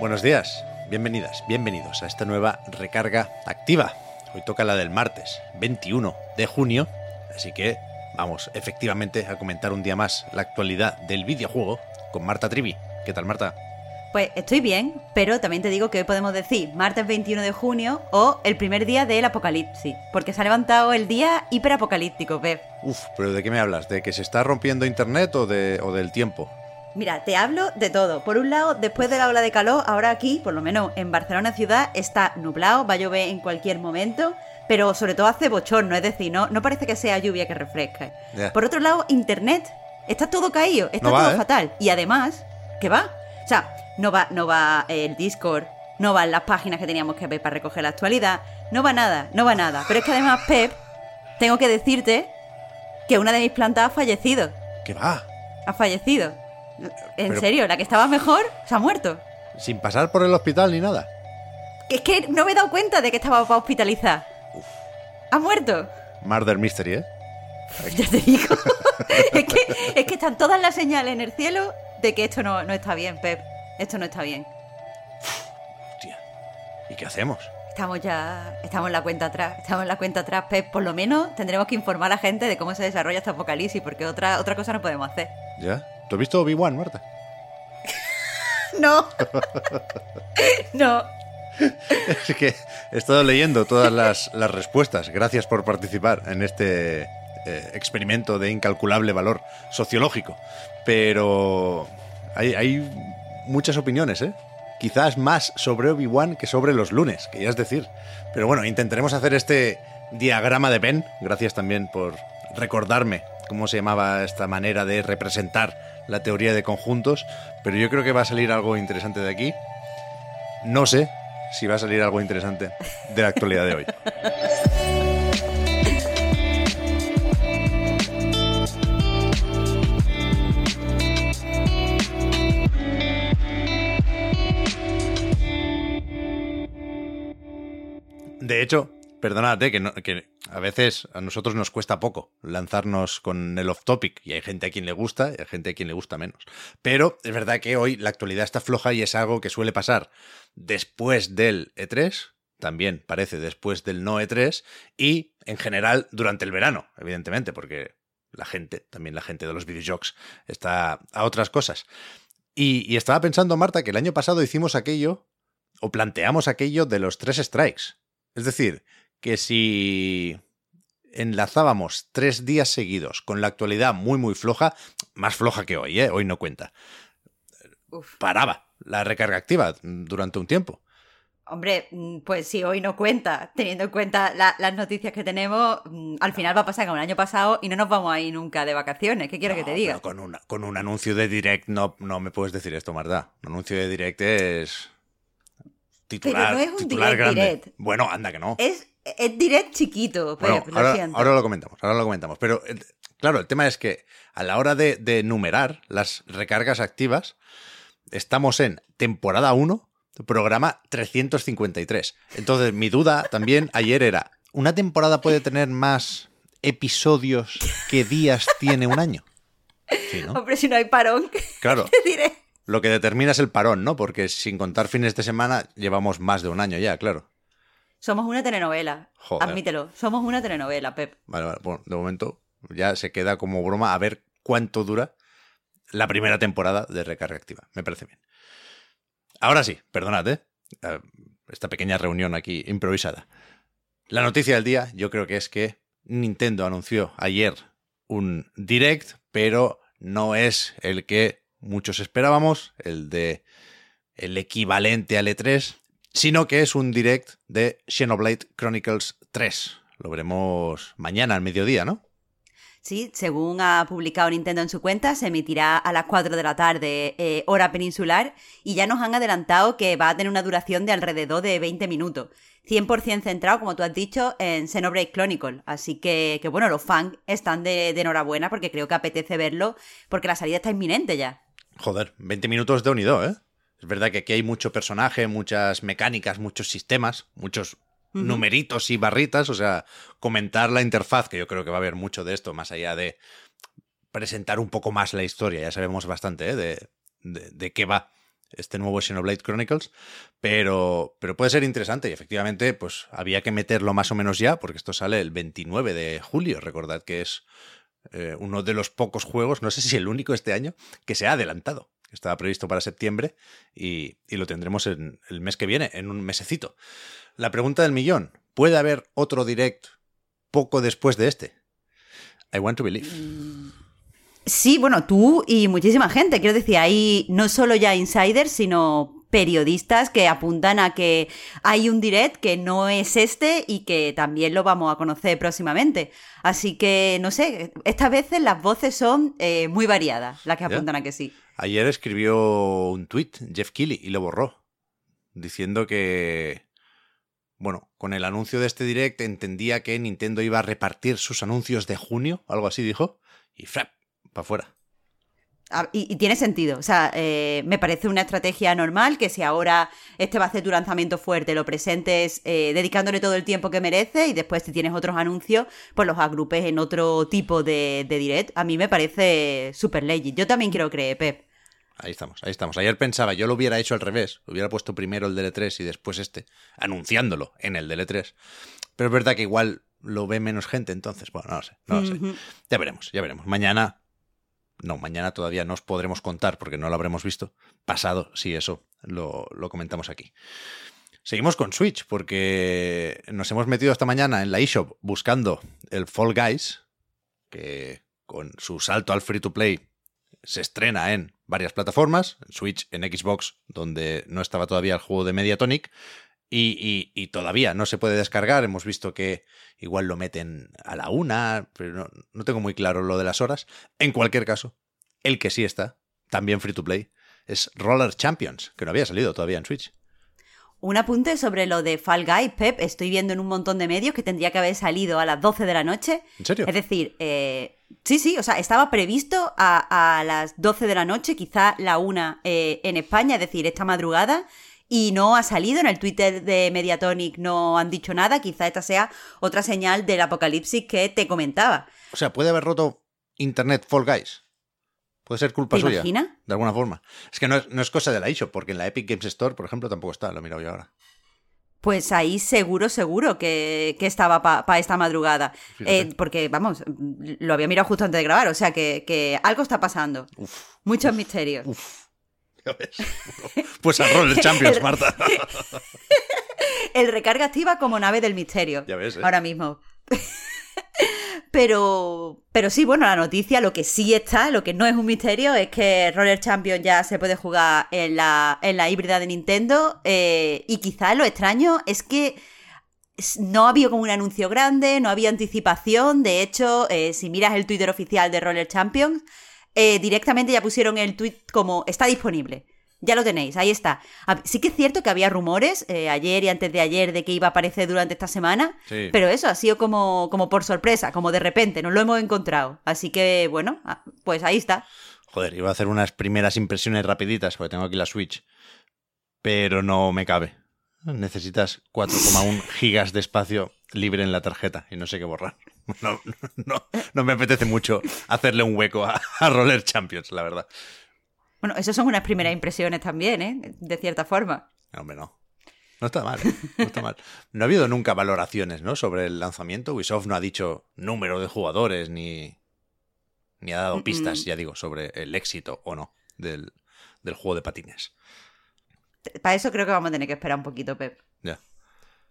Buenos días, bienvenidas, bienvenidos a esta nueva recarga activa. Hoy toca la del martes, 21 de junio, así que vamos efectivamente a comentar un día más la actualidad del videojuego con Marta Trivi. ¿Qué tal, Marta? Pues estoy bien, pero también te digo que hoy podemos decir martes 21 de junio o el primer día del apocalipsis, porque se ha levantado el día hiperapocalíptico, Pep. Uf, pero ¿de qué me hablas? ¿De que se está rompiendo internet o, de, o del tiempo? Mira, te hablo de todo. Por un lado, después de la ola de calor, ahora aquí, por lo menos en Barcelona ciudad, está nublado, va a llover en cualquier momento, pero sobre todo hace bochorno, es decir, no, no parece que sea lluvia que refresca. Por otro lado, internet, está todo caído, está No va, todo ¿eh? fatal. Y además, ¿qué va? O sea, no va, no va el Discord, no van las páginas que teníamos que ver para recoger la actualidad, no va nada, no va nada. Pero es que además, Pep, tengo que decirte que una de mis plantas ha fallecido. ¿Qué va? Ha fallecido. En Pero- serio, la que estaba mejor se ha muerto. Sin pasar por el hospital ni nada. Que Es que no me he dado cuenta de que estaba para hospitalizar. Ha muerto. Murder Mystery, ¿eh? Ya te digo. es, que, es que están todas las señales en el cielo de que esto no, no está bien, Pep. Esto no está bien. Hostia. ¿Y qué hacemos? Estamos ya. Estamos en la cuenta atrás. Estamos en la cuenta atrás, Pep. Por lo menos tendremos que informar a la gente de cómo se desarrolla este apocalipsis, porque otra, otra cosa no podemos hacer. ¿Ya? ¿Tú has visto Obi-Wan, Marta? No. no. Es que he estado leyendo todas las, las respuestas. Gracias por participar en este eh, experimento de incalculable valor sociológico. Pero hay, hay muchas opiniones, ¿eh? Quizás más sobre Obi-Wan que sobre los lunes, que ya es decir. Pero bueno, intentaremos hacer este diagrama de Ben. Gracias también por recordarme cómo se llamaba esta manera de representar la teoría de conjuntos. Pero yo creo que va a salir algo interesante de aquí. No sé si va a salir algo interesante de la actualidad de hoy. De hecho, perdonad, eh, que, no- que a veces a nosotros nos cuesta poco lanzarnos con el off topic y hay gente a quien le gusta y hay gente a quien le gusta menos. Pero es verdad que hoy la actualidad está floja y es algo que suele pasar después del E3, también parece después del no E3 y en general durante el verano, evidentemente, porque la gente, también la gente de los videojuegos, está a otras cosas. Y, y estaba pensando, Marta, que el año pasado hicimos aquello, o planteamos aquello de los tres strikes. Es decir, que si enlazábamos tres días seguidos con la actualidad muy, muy floja, más floja que hoy, ¿eh? hoy no cuenta, Uf. paraba la recarga activa durante un tiempo. Hombre, mm, pues si hoy no cuenta, teniendo en cuenta la- las noticias que tenemos, mm, al final va a pasar como el año pasado y no nos vamos a ir nunca de vacaciones. ¿Qué quieres que te diga? pero con, una- con un anuncio de direct no, no me puedes decir esto, Marta. Un anuncio de direct es titular, Pero no es un titular direct, grande. direct. Bueno, anda que no. Es, es direct chiquito, Pep, Bueno, lo ahora, siento. ahora lo comentamos, ahora lo comentamos. Pero el- claro, el tema es que a la hora de, de numerar las recargas activas, estamos en temporada 1, programa 353. Entonces, mi duda también ayer era, ¿una temporada puede tener más episodios que días tiene un año? Sí, ¿no? Hombre, si no hay parón, Claro, te diré. lo que determina es el parón, ¿no? Porque sin contar fines de semana llevamos más de un año ya, claro. Somos una telenovela. Joder. Admítelo, somos una telenovela, Pep. Vale, vale. Bueno, de momento ya se queda como broma a ver cuánto dura la primera temporada de Recarga Activa. Me parece bien. Ahora sí, perdonad, ¿eh? Eh, Esta pequeña reunión aquí improvisada. La noticia del día yo creo que es que Nintendo anunció ayer un direct, pero no es el que muchos esperábamos, el de el equivalente al E3, sino que es un direct de Xenoblade Chronicles 3. Lo veremos mañana al mediodía, ¿no? Sí, según ha publicado Nintendo en su cuenta, se emitirá a las 4 de la tarde, eh, hora peninsular, y ya nos han adelantado que va a tener una duración de alrededor de 20 minutos. 100% centrado, como tú has dicho, en Xenoblade Chronicle. Así que, que bueno, los fans están de, de enhorabuena porque creo que apetece verlo, porque la salida está inminente ya. Joder, 20 minutos de unido, ¿eh? Es verdad que aquí hay mucho personaje, muchas mecánicas, muchos sistemas, muchos numeritos y barritas, o sea, comentar la interfaz, que yo creo que va a haber mucho de esto, más allá de presentar un poco más la historia, ya sabemos bastante ¿eh? de, de, de qué va este nuevo Xenoblade Chronicles, pero, pero puede ser interesante y efectivamente pues había que meterlo más o menos ya porque esto sale el 29 de julio, recordad que es eh, uno de los pocos juegos, no sé si el único este año, que se ha adelantado. Estaba previsto para septiembre y, y lo tendremos en el mes que viene, en un mesecito. La pregunta del millón, ¿puede haber otro direct poco después de este? I want to believe. Sí, bueno, tú y muchísima gente. Quiero decir, hay no solo ya insiders, sino periodistas que apuntan a que hay un direct que no es este y que también lo vamos a conocer próximamente. Así que, no sé, estas veces las voces son eh, muy variadas, las que apuntan a que sí. Ayer escribió un tweet Jeff Keighley y lo borró, diciendo que, bueno, con el anuncio de este direct entendía que Nintendo iba a repartir sus anuncios de junio, algo así dijo, y frap, para afuera. Ah, y, y, tiene sentido. O sea, eh, me parece una estrategia normal que si ahora este va a ser tu lanzamiento fuerte, lo presentes eh, dedicándole todo el tiempo que merece y después si tienes otros anuncios, pues los agrupes en otro tipo de, de direct. A mí me parece súper legit. Yo también quiero creer, Pep. Ahí estamos, ahí estamos. Ayer pensaba, yo lo hubiera hecho al revés. Hubiera puesto primero el DL3 y después este, anunciándolo en el DL3. Pero es verdad que igual lo ve menos gente, entonces, bueno, no lo sé, no lo sé. Ya veremos, ya veremos. Mañana no, mañana todavía no os podremos contar porque no lo habremos visto. Pasado, sí, eso lo, lo, comentamos aquí. Seguimos con Switch porque nos hemos metido esta mañana en la eShop buscando el Fall Guys, que con su salto al free to play se estrena en varias plataformas, en Switch, en Xbox, donde no estaba todavía el juego de Mediatonic, y, y, y, todavía no se puede descargar. Hemos visto que igual lo meten a la una, pero no, no, tengo muy claro lo de las horas. En cualquier caso, el que sí está, también free to play, es Roller Champions, que no había salido todavía en Switch. Un apunte sobre lo de Fall Guy, Pep. Estoy viendo en un montón de medios que tendría que haber salido a las 12 de la noche. ¿En serio? Es decir, eh, sí, sí, o sea, estaba previsto a, a, las 12 de la noche, quizá la una eh, en España, es decir, esta madrugada y no ha salido. En el Twitter de Mediatonic no han dicho nada. Quizá esta sea otra señal del apocalipsis que te comentaba. O sea, puede haber roto Internet Fall Guys. Puede ser culpa ¿Te suya. Imagina? De alguna forma. Es que no es, no es cosa de la eShop, porque en la Epic Games Store, por ejemplo, tampoco está. Lo he mirado yo ahora. Pues ahí seguro, seguro que, que estaba para pa esta madrugada. Eh, porque, vamos, lo había mirado justo antes de grabar. O sea que, que algo está pasando. Uf, Muchos misterios. Uf. ¿Ya ves? Pues a Roller Champions, Marta. El recarga activa como nave del misterio. Ya ves, ¿eh? Ahora mismo. Pero, pero sí, bueno, la noticia, lo que sí está, lo que no es un misterio, es que Roller Champions ya se puede jugar en la, en la híbrida de Nintendo. Eh, y quizás lo extraño es que no había como un anuncio grande, no había anticipación. De hecho, eh, si miras el Twitter oficial de Roller Champions, eh, directamente ya pusieron el tweet como está disponible. Ya lo tenéis, ahí está. Sí que es cierto que había rumores eh, ayer y antes de ayer de que iba a aparecer durante esta semana, Sí. pero eso ha sido como, como por sorpresa, como de repente, nos lo hemos encontrado. Así que, bueno, ah, pues ahí está. Joder, iba a hacer unas primeras impresiones rapiditas, porque tengo aquí la Switch. Pero no me cabe. Necesitas 4,1 gigas de espacio libre en la tarjeta y no sé qué borrar. No, no, no me apetece mucho hacerle un hueco a, a Roller Champions, la verdad. Bueno, eso son unas primeras impresiones también, ¿eh? De cierta forma. No, hombre, no. No está mal, ¿eh? no está mal. No ha habido nunca valoraciones, ¿no? Sobre el lanzamiento. Ubisoft no ha dicho número de jugadores ni, ni ha dado pistas, ya digo, sobre el éxito o no del, del juego de patines. Para eso creo que vamos a tener que esperar un poquito, Pep. Ya.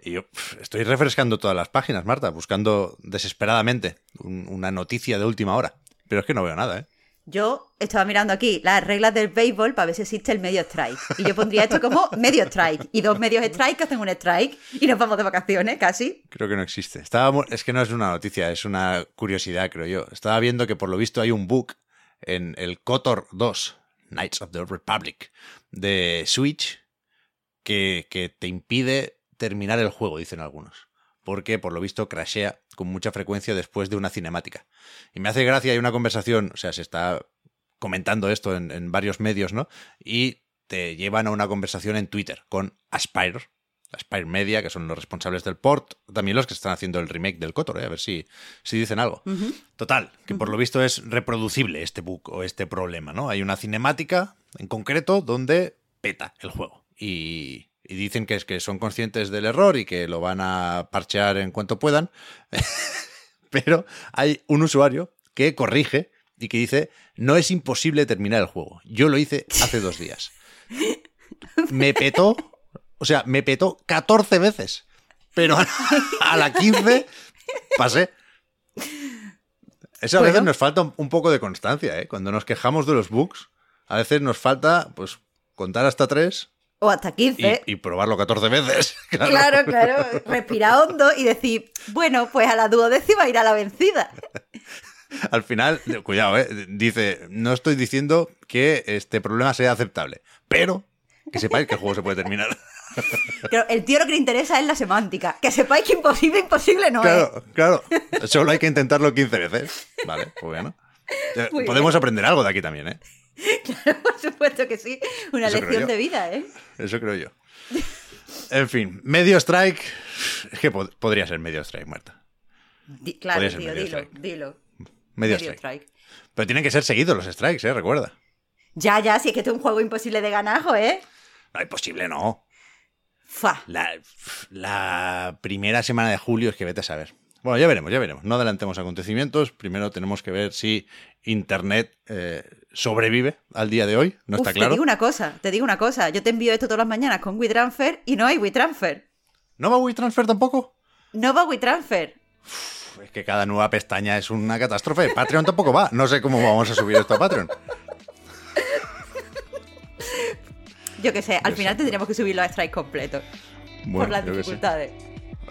Y yo estoy refrescando todas las páginas, Marta, buscando desesperadamente un- una noticia de última hora. Pero es que no veo nada, ¿eh? Yo estaba mirando aquí las reglas del béisbol para ver si existe el medio strike. Y yo pondría esto como medio strike. Y dos medios strike que hacen un strike. Y nos vamos de vacaciones, casi. Creo que no existe. Estaba, es que no es una noticia, es una curiosidad, creo yo. Estaba viendo que por lo visto hay un bug en el KOTOR 2, Knights of the Republic, de Switch, que, que te impide terminar el juego, dicen algunos. Porque por lo visto crashea con mucha frecuencia después de una cinemática. Y me hace gracia, hay una conversación, o sea, se está comentando esto en, en varios medios, ¿no? Y te llevan a una conversación en Twitter con Aspire, Aspire Media, que son los responsables del port, también los que están haciendo el remake del Kotor, ¿eh? a ver si, si dicen algo. Total, que por lo visto es reproducible este bug o este problema, ¿no? Hay una cinemática en concreto donde peta el juego. Y, y dicen que es que son conscientes del error y que lo van a parchear en cuanto puedan. Pero hay un usuario que corrige y que dice, no es imposible terminar el juego. Yo lo hice hace dos días. Me petó, o sea, me petó 14 veces. Pero a la 15 pasé. Eso a veces nos falta un poco de constancia, ¿eh? Cuando nos quejamos de los bugs, a veces nos falta, pues, contar hasta tres O hasta y, 15. y probarlo 14 veces. Claro. Claro, claro. Respirar hondo y decir, bueno, pues a la duodécima irá la vencida. Al final, cuidado, ¿eh? dice, no estoy diciendo que este problema sea aceptable, pero que sepáis que el juego se puede terminar. Claro, el tío lo que le interesa es la semántica. Que sepáis que imposible, imposible no es. Claro, claro. Solo hay que intentarlo 15 veces. Vale, pues bueno. Muy Podemos aprender algo de aquí también, ¿eh? Por supuesto que sí. Una Eso lección de vida, ¿eh? Eso creo yo. En fin, medio strike. Es que pod- podría ser medio strike, Marta. Di- claro, tío, medio dilo, strike. dilo. Medio, strike. Pero tienen que ser seguidos los strikes, ¿eh? Recuerda. Ya, ya, si es que esto es un juego imposible de ganajo, ¿eh? No, imposible, no. Fua. La, la primera semana de julio es que vete a saber. Bueno, ya veremos, ya veremos. No adelantemos acontecimientos. Primero tenemos que ver si Internet eh, sobrevive al día de hoy. No Uf, está Te claro. digo una cosa, te digo una cosa. Yo te envío esto todas las mañanas con WeTransfer y no hay WeTransfer. ¿No va WeTransfer tampoco? No va WeTransfer. Uf, Es que cada nueva pestaña es una catástrofe. Patreon tampoco va. No sé cómo vamos a subir esto a Patreon. Yo qué sé, al Yo final sé. tendríamos que subir los strikes completos. Bueno, por las dificultades.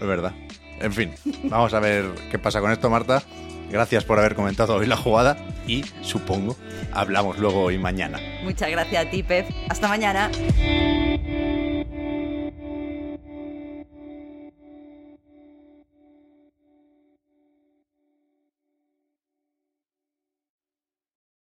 Es verdad. En fin, vamos a ver qué pasa con esto, Marta. Gracias por haber comentado hoy la jugada y supongo hablamos luego hoy mañana. Muchas gracias a ti, Pep. Hasta mañana.